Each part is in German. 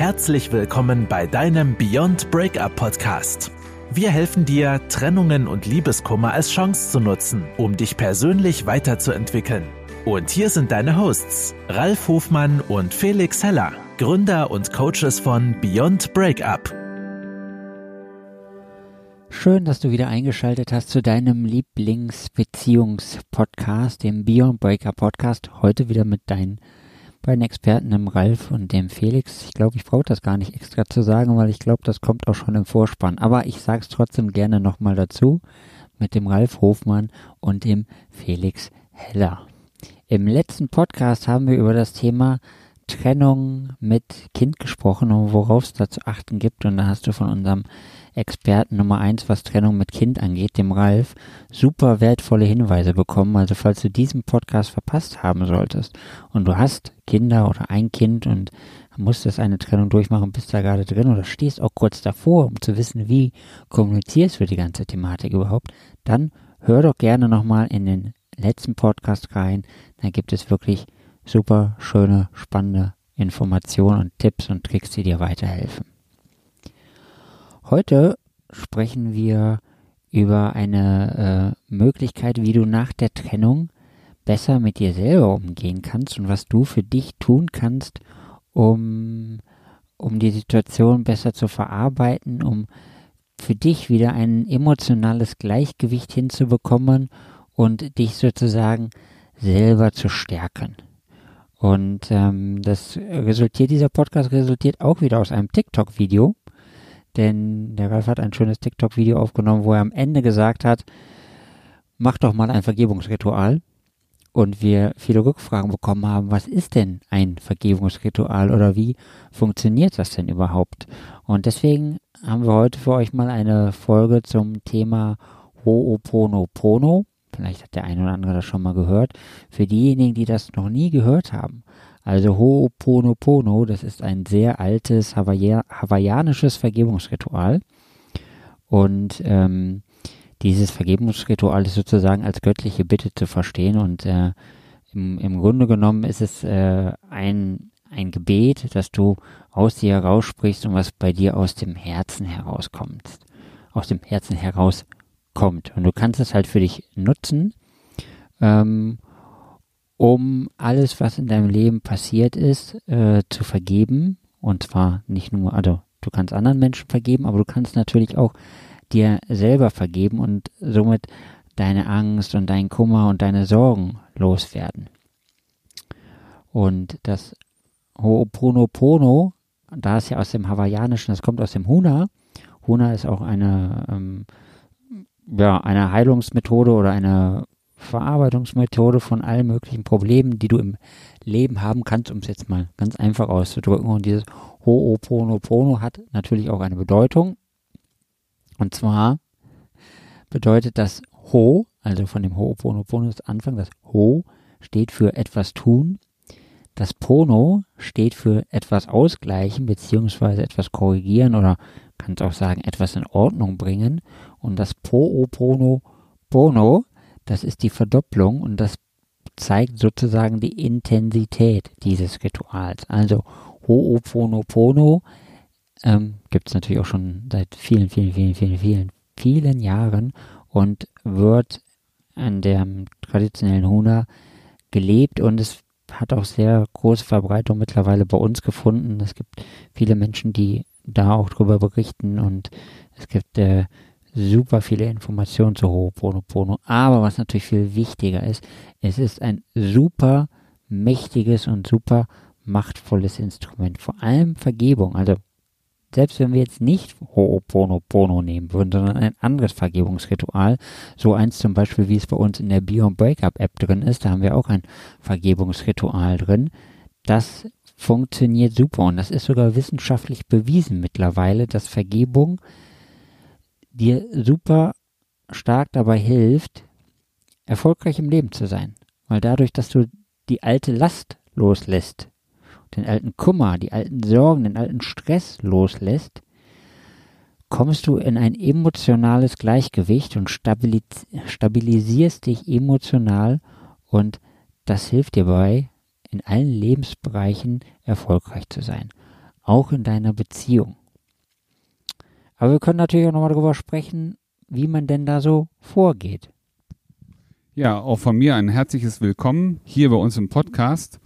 Herzlich willkommen bei deinem Beyond Breakup Podcast. Wir helfen dir, Trennungen und Liebeskummer als Chance zu nutzen, um dich persönlich weiterzuentwickeln. Und hier sind deine Hosts, Ralf Hofmann und Felix Heller, Gründer und Coaches von Beyond Breakup. Schön, dass du wieder eingeschaltet hast zu deinem Lieblingsbeziehungspodcast, dem Beyond Breakup Podcast. Heute wieder mit deinen beiden Experten, dem Ralf und dem Felix. Ich glaube, ich brauche das gar nicht extra zu sagen, weil ich glaube, das kommt auch schon im Vorspann. Aber ich sage es trotzdem gerne nochmal dazu mit dem Ralf Hofmann und dem Felix Heller. Im letzten Podcast haben wir über das Thema Trennung mit Kind gesprochen und worauf es da zu achten gibt. Und da hast du von unserem Experten Nummer eins, was Trennung mit Kind angeht, dem Ralf, super wertvolle Hinweise bekommen. Also falls du diesen Podcast verpasst haben solltest und du hast Kinder oder ein Kind und musstest eine Trennung durchmachen, bist da gerade drin oder stehst auch kurz davor, um zu wissen, wie kommunizierst du die ganze Thematik überhaupt, dann hör doch gerne nochmal in den letzten Podcast rein. Da gibt es wirklich super schöne, spannende Informationen und Tipps und Tricks, die dir weiterhelfen. Heute sprechen wir über eine äh, Möglichkeit, wie du nach der Trennung besser mit dir selber umgehen kannst und was du für dich tun kannst, um, um die Situation besser zu verarbeiten, um für dich wieder ein emotionales Gleichgewicht hinzubekommen und dich sozusagen selber zu stärken. Und ähm, das resultiert, dieser Podcast resultiert auch wieder aus einem TikTok-Video, denn der Ralf hat ein schönes TikTok-Video aufgenommen, wo er am Ende gesagt hat, mach doch mal ein Vergebungsritual. Und wir viele Rückfragen bekommen haben, was ist denn ein Vergebungsritual oder wie funktioniert das denn überhaupt? Und deswegen haben wir heute für euch mal eine Folge zum Thema Ho'oponopono. Vielleicht hat der eine oder andere das schon mal gehört. Für diejenigen, die das noch nie gehört haben, also Ho'oponopono, das ist ein sehr altes Hawaii hawaiianisches Vergebungsritual. Und ähm, dieses Vergebungsritual ist sozusagen als göttliche Bitte zu verstehen. Und äh, im, im Grunde genommen ist es äh, ein, ein Gebet, das du aus dir heraussprichst und was bei dir aus dem Herzen herauskommt. Aus dem Herzen herauskommt. Und du kannst es halt für dich nutzen. Ähm, um alles, was in deinem Leben passiert ist, äh, zu vergeben. Und zwar nicht nur, also du kannst anderen Menschen vergeben, aber du kannst natürlich auch dir selber vergeben und somit deine Angst und dein Kummer und deine Sorgen loswerden. Und das Ho'oponopono, da ist ja aus dem Hawaiianischen, das kommt aus dem Huna. Huna ist auch eine, ähm, ja, eine Heilungsmethode oder eine Verarbeitungsmethode von allen möglichen Problemen, die du im Leben haben kannst, um es jetzt mal ganz einfach auszudrücken. Und dieses Ho'oponopono hat natürlich auch eine Bedeutung. Und zwar bedeutet das Ho, also von dem Ho'oponopono ist Anfang, das Ho steht für etwas tun. Das Pono steht für etwas ausgleichen beziehungsweise etwas korrigieren oder kannst auch sagen etwas in Ordnung bringen. Und das Po'oponopono das ist die Verdopplung und das zeigt sozusagen die Intensität dieses Rituals. Also Ho'oponopono ähm, gibt es natürlich auch schon seit vielen, vielen, vielen, vielen, vielen, vielen Jahren und wird an der traditionellen Huna gelebt und es hat auch sehr große Verbreitung mittlerweile bei uns gefunden. Es gibt viele Menschen, die da auch drüber berichten und es gibt äh, super viele Informationen zu Ho'oponopono. Aber was natürlich viel wichtiger ist, es ist ein super mächtiges und super machtvolles Instrument. Vor allem Vergebung. Also selbst wenn wir jetzt nicht Ho'oponopono nehmen würden, sondern ein anderes Vergebungsritual, so eins zum Beispiel, wie es bei uns in der Beyond Breakup App drin ist, da haben wir auch ein Vergebungsritual drin. Das funktioniert super und das ist sogar wissenschaftlich bewiesen mittlerweile, dass Vergebung dir super stark dabei hilft, erfolgreich im Leben zu sein. Weil dadurch, dass du die alte Last loslässt, den alten Kummer, die alten Sorgen, den alten Stress loslässt, kommst du in ein emotionales Gleichgewicht und stabilis stabilisierst dich emotional und das hilft dir dabei, in allen Lebensbereichen erfolgreich zu sein. auch in deiner Beziehung. Aber wir können natürlich auch nochmal darüber sprechen, wie man denn da so vorgeht. Ja, auch von mir ein herzliches Willkommen hier bei uns im Podcast.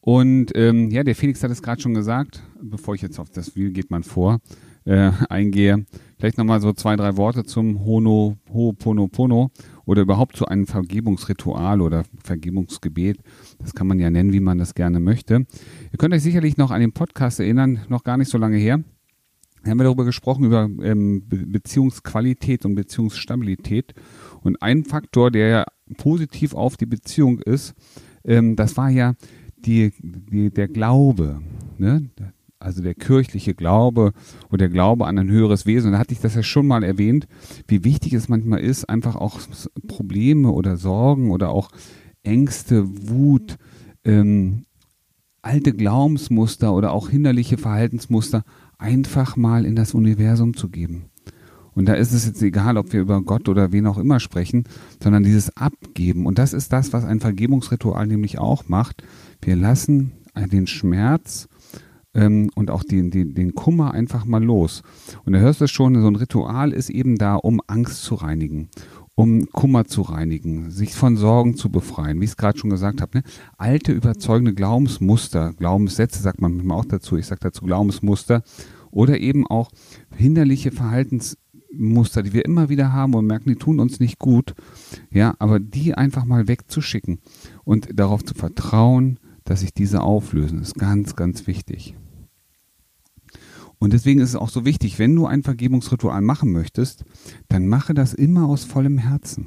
Und ähm, ja, der Felix hat es gerade schon gesagt, bevor ich jetzt auf das Wie geht man vor äh, eingehe, vielleicht nochmal so zwei, drei Worte zum Hono, Ho'oponopono oder überhaupt zu einem Vergebungsritual oder Vergebungsgebet. Das kann man ja nennen, wie man das gerne möchte. Ihr könnt euch sicherlich noch an den Podcast erinnern, noch gar nicht so lange her. Haben wir darüber gesprochen, über ähm, Beziehungsqualität und Beziehungsstabilität. Und ein Faktor, der ja positiv auf die Beziehung ist, ähm, das war ja die, die, der Glaube. Ne? Also der kirchliche Glaube oder der Glaube an ein höheres Wesen. Und da hatte ich das ja schon mal erwähnt, wie wichtig es manchmal ist, einfach auch Probleme oder Sorgen oder auch Ängste, Wut, ähm, alte Glaubensmuster oder auch hinderliche Verhaltensmuster einfach mal in das Universum zu geben. Und da ist es jetzt egal, ob wir über Gott oder wen auch immer sprechen, sondern dieses Abgeben. Und das ist das, was ein Vergebungsritual nämlich auch macht. Wir lassen den Schmerz ähm, und auch den, den, den Kummer einfach mal los. Und da hörst du schon, so ein Ritual ist eben da, um Angst zu reinigen, um Kummer zu reinigen, sich von Sorgen zu befreien, wie ich es gerade schon gesagt habe. Ne? Alte, überzeugende Glaubensmuster, Glaubenssätze sagt man manchmal auch dazu, ich sage dazu Glaubensmuster, oder eben auch hinderliche Verhaltensmuster, die wir immer wieder haben und merken, die tun uns nicht gut, ja, aber die einfach mal wegzuschicken und darauf zu vertrauen, dass sich diese auflösen, ist ganz, ganz wichtig. Und deswegen ist es auch so wichtig, wenn du ein Vergebungsritual machen möchtest, dann mache das immer aus vollem Herzen.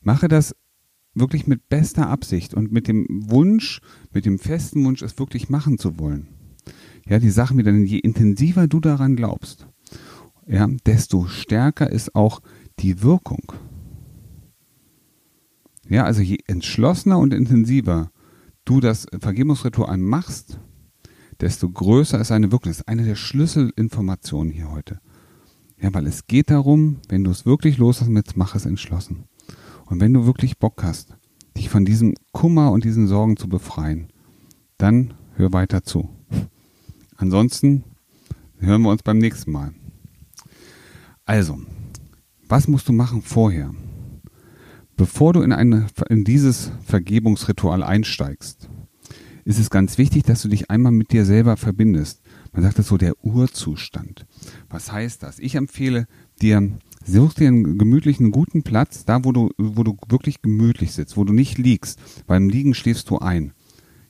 Mache das wirklich mit bester Absicht und mit dem Wunsch, mit dem festen Wunsch, es wirklich machen zu wollen. Ja, die Sachen wieder, je intensiver du daran glaubst, ja, desto stärker ist auch die Wirkung. Ja, also je entschlossener und intensiver du das Vergebungsritual machst, desto größer ist seine Wirkung. Das ist eine der Schlüsselinformationen hier heute. Ja, weil es geht darum, wenn du es wirklich loslassen willst, mach es entschlossen. Und wenn du wirklich Bock hast, dich von diesem Kummer und diesen Sorgen zu befreien, dann hör weiter zu. Ansonsten hören wir uns beim nächsten Mal. Also, was musst du machen vorher? Bevor du in, eine, in dieses Vergebungsritual einsteigst, ist es ganz wichtig, dass du dich einmal mit dir selber verbindest. Man sagt das so, der Urzustand. Was heißt das? Ich empfehle dir, such dir einen gemütlichen, guten Platz, da wo du, wo du wirklich gemütlich sitzt, wo du nicht liegst. Beim Liegen schläfst du ein.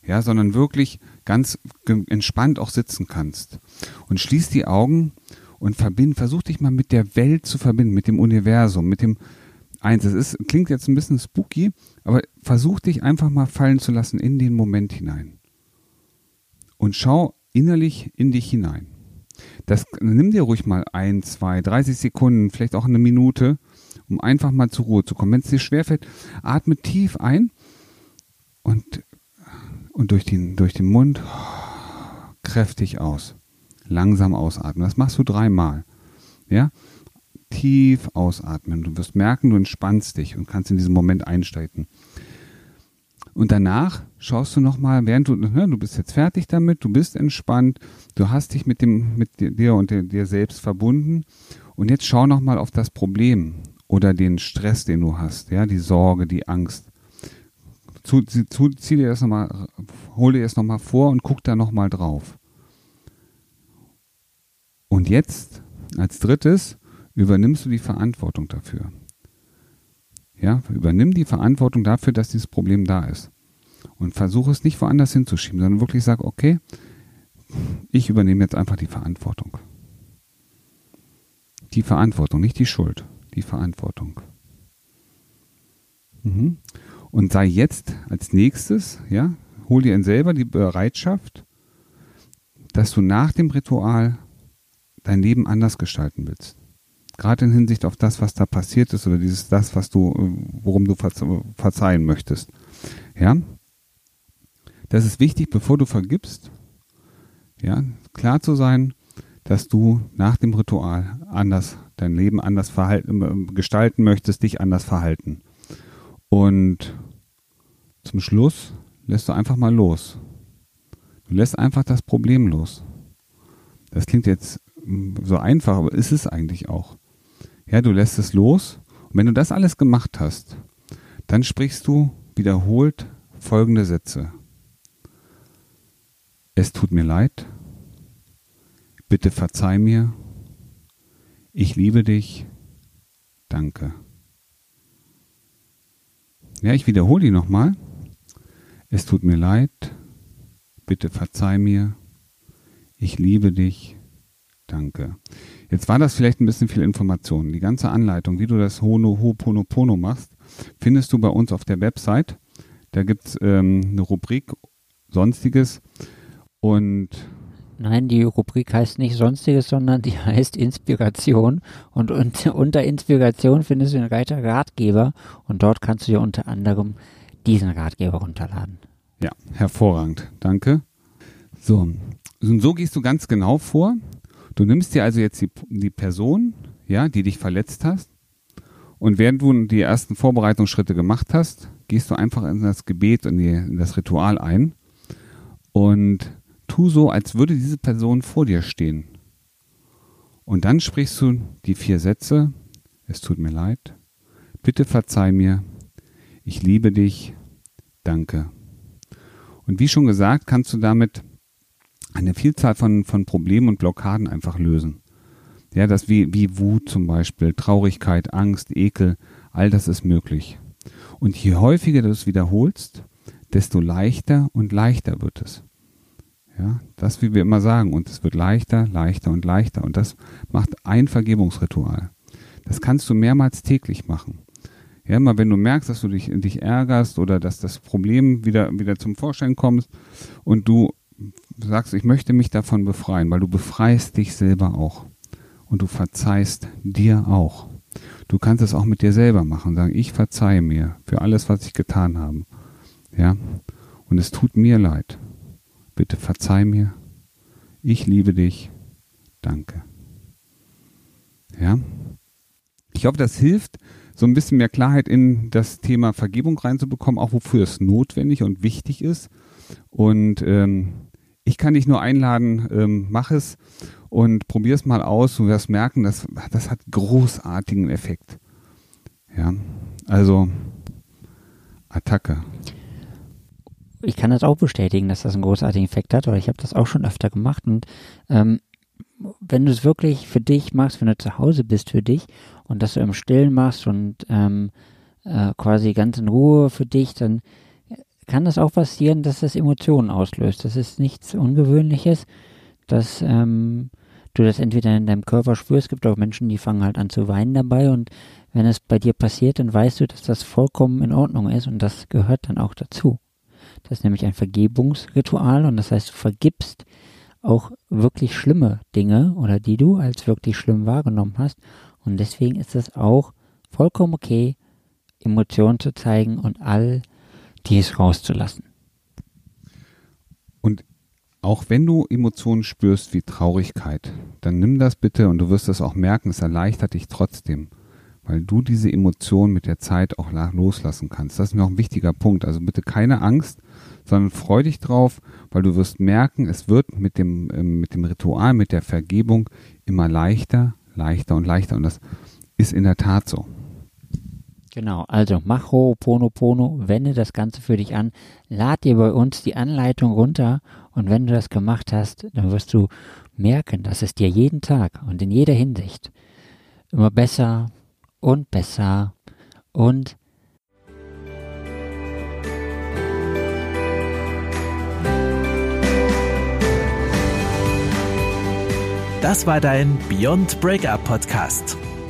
Ja, sondern wirklich ganz entspannt auch sitzen kannst. Und schließ die Augen und verbind, versuch dich mal mit der Welt zu verbinden, mit dem Universum, mit dem, eins. Es ist, klingt jetzt ein bisschen spooky, aber versuch dich einfach mal fallen zu lassen in den Moment hinein. Und schau innerlich in dich hinein. Das, nimm dir ruhig mal ein, zwei, 30 Sekunden, vielleicht auch eine Minute, um einfach mal zur Ruhe zu kommen. Wenn es dir schwerfällt, atme tief ein und, und durch, den, durch den Mund kräftig aus. Langsam ausatmen. Das machst du dreimal. Ja? Tief ausatmen. Du wirst merken, du entspannst dich und kannst in diesen Moment einsteigen. Und danach schaust du nochmal, während du, ne, du bist jetzt fertig damit, du bist entspannt, du hast dich mit dem, mit dir und dir selbst verbunden. Und jetzt schau nochmal auf das Problem oder den Stress, den du hast, ja, die Sorge, die Angst. Zu, zu, zieh dir das nochmal, hol dir das nochmal vor und guck da nochmal drauf. Und jetzt, als drittes, übernimmst du die Verantwortung dafür. Ja, übernimm die Verantwortung dafür, dass dieses Problem da ist. Und versuche es nicht woanders hinzuschieben, sondern wirklich sag, okay, ich übernehme jetzt einfach die Verantwortung. Die Verantwortung, nicht die Schuld, die Verantwortung. Mhm. Und sei jetzt als nächstes, ja, hol dir selber die Bereitschaft, dass du nach dem Ritual dein Leben anders gestalten willst gerade in Hinsicht auf das, was da passiert ist oder dieses das, was du, worum du verzeihen möchtest. Ja, das ist wichtig, bevor du vergibst. Ja, klar zu sein, dass du nach dem Ritual anders dein Leben anders verhalten, äh, gestalten möchtest, dich anders verhalten. Und zum Schluss lässt du einfach mal los. Du lässt einfach das Problem los. Das klingt jetzt mm, so einfach, aber ist es eigentlich auch. Ja, du lässt es los. Und wenn du das alles gemacht hast, dann sprichst du wiederholt folgende Sätze. Es tut mir leid. Bitte verzeih mir. Ich liebe dich. Danke. Ja, ich wiederhole die nochmal. Es tut mir leid. Bitte verzeih mir. Ich liebe dich. Danke. Jetzt war das vielleicht ein bisschen viel Information. Die ganze Anleitung, wie du das Hono Ho'oponopono machst, findest du bei uns auf der Website. Da gibt es ähm, eine Rubrik Sonstiges und Nein, die Rubrik heißt nicht Sonstiges, sondern die heißt Inspiration. Und, und unter Inspiration findest du den Reiter Ratgeber und dort kannst du dir unter anderem diesen Ratgeber runterladen. Ja, hervorragend. Danke. So, und so gehst du ganz genau vor. Du nimmst dir also jetzt die, die Person, ja, die dich verletzt hast. Und während du die ersten Vorbereitungsschritte gemacht hast, gehst du einfach in das Gebet und in das Ritual ein. Und tu so, als würde diese Person vor dir stehen. Und dann sprichst du die vier Sätze. Es tut mir leid. Bitte verzeih mir. Ich liebe dich. Danke. Und wie schon gesagt, kannst du damit eine Vielzahl von, von Problemen und Blockaden einfach lösen. Ja, das wie, wie Wut zum Beispiel, Traurigkeit, Angst, Ekel, all das ist möglich. Und je häufiger du es wiederholst, desto leichter und leichter wird es. Ja, das, wie wir immer sagen, und es wird leichter, leichter und leichter. Und das macht ein Vergebungsritual. Das kannst du mehrmals täglich machen. Ja, mal wenn du merkst, dass du dich, dich ärgerst oder dass das Problem wieder, wieder zum Vorschein kommt und du sagst, ich möchte mich davon befreien, weil du befreist dich selber auch. Und du verzeihst dir auch. Du kannst es auch mit dir selber machen, sagen, ich verzeihe mir für alles, was ich getan habe. Ja, und es tut mir leid. Bitte verzeih mir. Ich liebe dich. Danke. Ja. Ich hoffe, das hilft, so ein bisschen mehr Klarheit in das Thema Vergebung reinzubekommen, auch wofür es notwendig und wichtig ist. Und ähm, ich kann dich nur einladen, ähm, mach es und probier es mal aus. Du wirst merken, dass, das hat großartigen Effekt. Ja, also Attacke ich kann das auch bestätigen, dass das einen großartigen Effekt hat, weil ich habe das auch schon öfter gemacht und ähm, wenn du es wirklich für dich machst, wenn du zu Hause bist für dich und das du im Stillen machst und ähm, äh, quasi ganz in Ruhe für dich, dann kann das auch passieren, dass das Emotionen auslöst. Das ist nichts Ungewöhnliches, dass ähm, du das entweder in deinem Körper spürst. Es gibt auch Menschen, die fangen halt an zu weinen dabei und wenn es bei dir passiert, dann weißt du, dass das vollkommen in Ordnung ist und das gehört dann auch dazu. Das ist nämlich ein Vergebungsritual und das heißt, du vergibst auch wirklich schlimme Dinge oder die du als wirklich schlimm wahrgenommen hast. Und deswegen ist es auch vollkommen okay, Emotionen zu zeigen und all dies rauszulassen. Und auch wenn du Emotionen spürst wie Traurigkeit, dann nimm das bitte und du wirst es auch merken, es erleichtert dich trotzdem weil du diese Emotionen mit der Zeit auch loslassen kannst. Das ist mir auch ein wichtiger Punkt. Also bitte keine Angst, sondern freu dich drauf, weil du wirst merken, es wird mit dem, ähm, mit dem Ritual, mit der Vergebung immer leichter, leichter und leichter. Und das ist in der Tat so. Genau, also mach Ho'oponopono, wende das Ganze für dich an, lad dir bei uns die Anleitung runter und wenn du das gemacht hast, dann wirst du merken, dass es dir jeden Tag und in jeder Hinsicht immer besser, und besser und Das war dein Beyond Breakup Podcast.